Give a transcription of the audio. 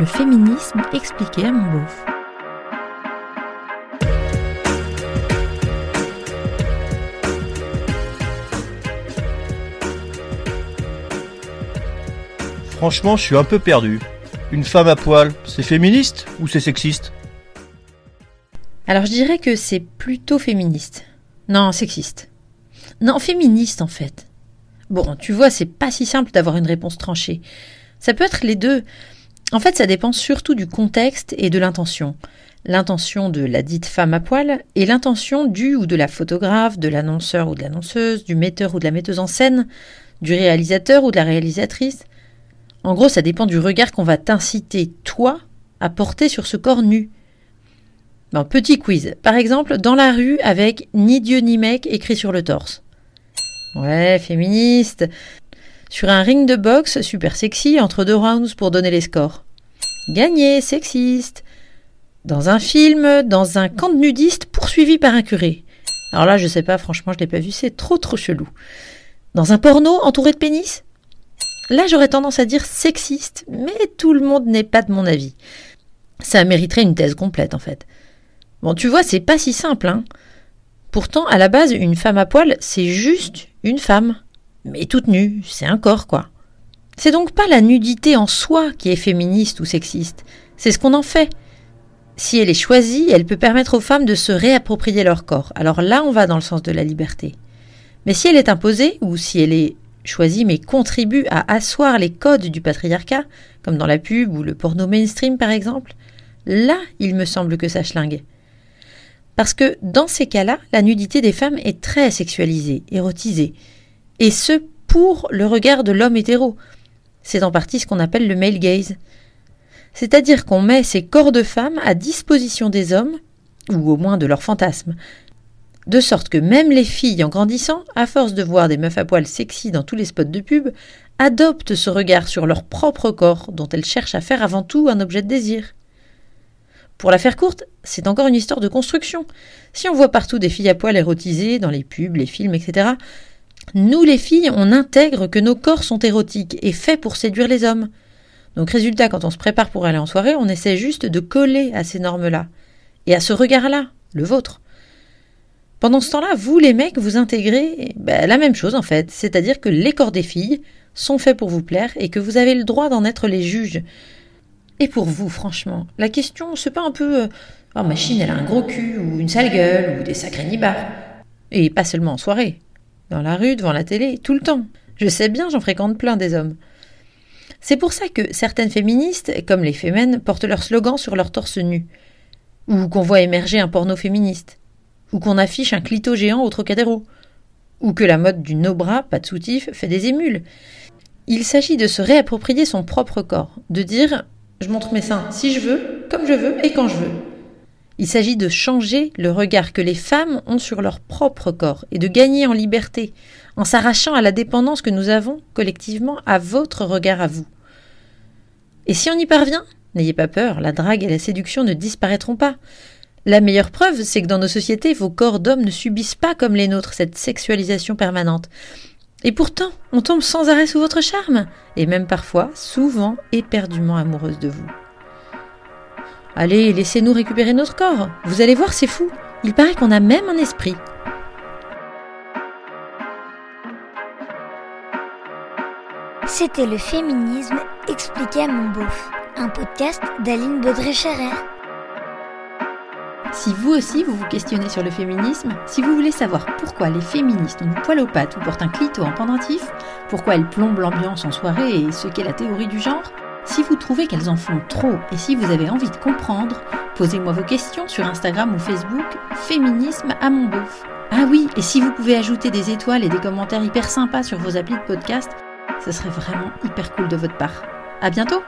Le féminisme expliqué à mon beauf. Franchement, je suis un peu perdu. Une femme à poil, c'est féministe ou c'est sexiste? Alors je dirais que c'est plutôt féministe. Non, sexiste. Non, féministe en fait. Bon, tu vois, c'est pas si simple d'avoir une réponse tranchée. Ça peut être les deux. En fait, ça dépend surtout du contexte et de l'intention. L'intention de la dite femme à poil et l'intention du ou de la photographe, de l'annonceur ou de l'annonceuse, du metteur ou de la metteuse en scène, du réalisateur ou de la réalisatrice. En gros, ça dépend du regard qu'on va t'inciter, toi, à porter sur ce corps nu. Bon, petit quiz. Par exemple, dans la rue avec ni Dieu ni mec écrit sur le torse. Ouais, féministe. Sur un ring de boxe super sexy entre deux rounds pour donner les scores. Gagné, sexiste. Dans un film, dans un camp de nudistes poursuivi par un curé. Alors là, je sais pas, franchement, je l'ai pas vu, c'est trop trop chelou. Dans un porno entouré de pénis? Là, j'aurais tendance à dire sexiste, mais tout le monde n'est pas de mon avis. Ça mériterait une thèse complète, en fait. Bon, tu vois, c'est pas si simple, hein. Pourtant, à la base, une femme à poil, c'est juste une femme. Mais toute nue, c'est un corps, quoi. C'est donc pas la nudité en soi qui est féministe ou sexiste, c'est ce qu'on en fait. Si elle est choisie, elle peut permettre aux femmes de se réapproprier leur corps. Alors là, on va dans le sens de la liberté. Mais si elle est imposée, ou si elle est choisit mais contribue à asseoir les codes du patriarcat, comme dans la pub ou le porno mainstream par exemple, là il me semble que ça schlingue. Parce que dans ces cas-là, la nudité des femmes est très sexualisée, érotisée, et ce pour le regard de l'homme hétéro. C'est en partie ce qu'on appelle le male gaze. C'est-à-dire qu'on met ces corps de femmes à disposition des hommes, ou au moins de leurs fantasmes, de sorte que même les filles en grandissant, à force de voir des meufs à poil sexy dans tous les spots de pub, adoptent ce regard sur leur propre corps dont elles cherchent à faire avant tout un objet de désir. Pour la faire courte, c'est encore une histoire de construction. Si on voit partout des filles à poil érotisées, dans les pubs, les films, etc., nous les filles, on intègre que nos corps sont érotiques et faits pour séduire les hommes. Donc résultat, quand on se prépare pour aller en soirée, on essaie juste de coller à ces normes-là. Et à ce regard-là, le vôtre. Pendant ce temps-là, vous les mecs, vous intégrez ben, la même chose en fait, c'est-à-dire que les corps des filles sont faits pour vous plaire et que vous avez le droit d'en être les juges. Et pour vous, franchement, la question, c'est pas un peu Oh, machine, elle a un gros cul, ou une sale gueule, ou des sacrés nibards. Et pas seulement en soirée. Dans la rue, devant la télé, tout le temps. Je sais bien, j'en fréquente plein des hommes. C'est pour ça que certaines féministes, comme les fémènes, portent leur slogan sur leur torse nu. Ou qu'on voit émerger un porno féministe ou qu'on affiche un clito géant au Trocadéro, ou que la mode du no-bras, pas de soutif, fait des émules. Il s'agit de se réapproprier son propre corps, de dire je montre mes seins si je veux, comme je veux et quand je veux. Il s'agit de changer le regard que les femmes ont sur leur propre corps et de gagner en liberté, en s'arrachant à la dépendance que nous avons collectivement à votre regard à vous. Et si on y parvient, n'ayez pas peur, la drague et la séduction ne disparaîtront pas. La meilleure preuve, c'est que dans nos sociétés, vos corps d'hommes ne subissent pas comme les nôtres cette sexualisation permanente. Et pourtant, on tombe sans arrêt sous votre charme, et même parfois, souvent, éperdument amoureuse de vous. Allez, laissez-nous récupérer notre corps. Vous allez voir, c'est fou. Il paraît qu'on a même un esprit. C'était le féminisme expliqué à mon beauf, un podcast d'Aline Baudré-Scherer. Si vous aussi vous vous questionnez sur le féminisme, si vous voulez savoir pourquoi les féministes ont du poil aux pattes ou portent un clito en pendentif, pourquoi elles plombent l'ambiance en soirée et ce qu'est la théorie du genre, si vous trouvez qu'elles en font trop et si vous avez envie de comprendre, posez-moi vos questions sur Instagram ou Facebook, Féminisme à mon beauf. Ah oui, et si vous pouvez ajouter des étoiles et des commentaires hyper sympas sur vos applis de podcast, ce serait vraiment hyper cool de votre part. À bientôt!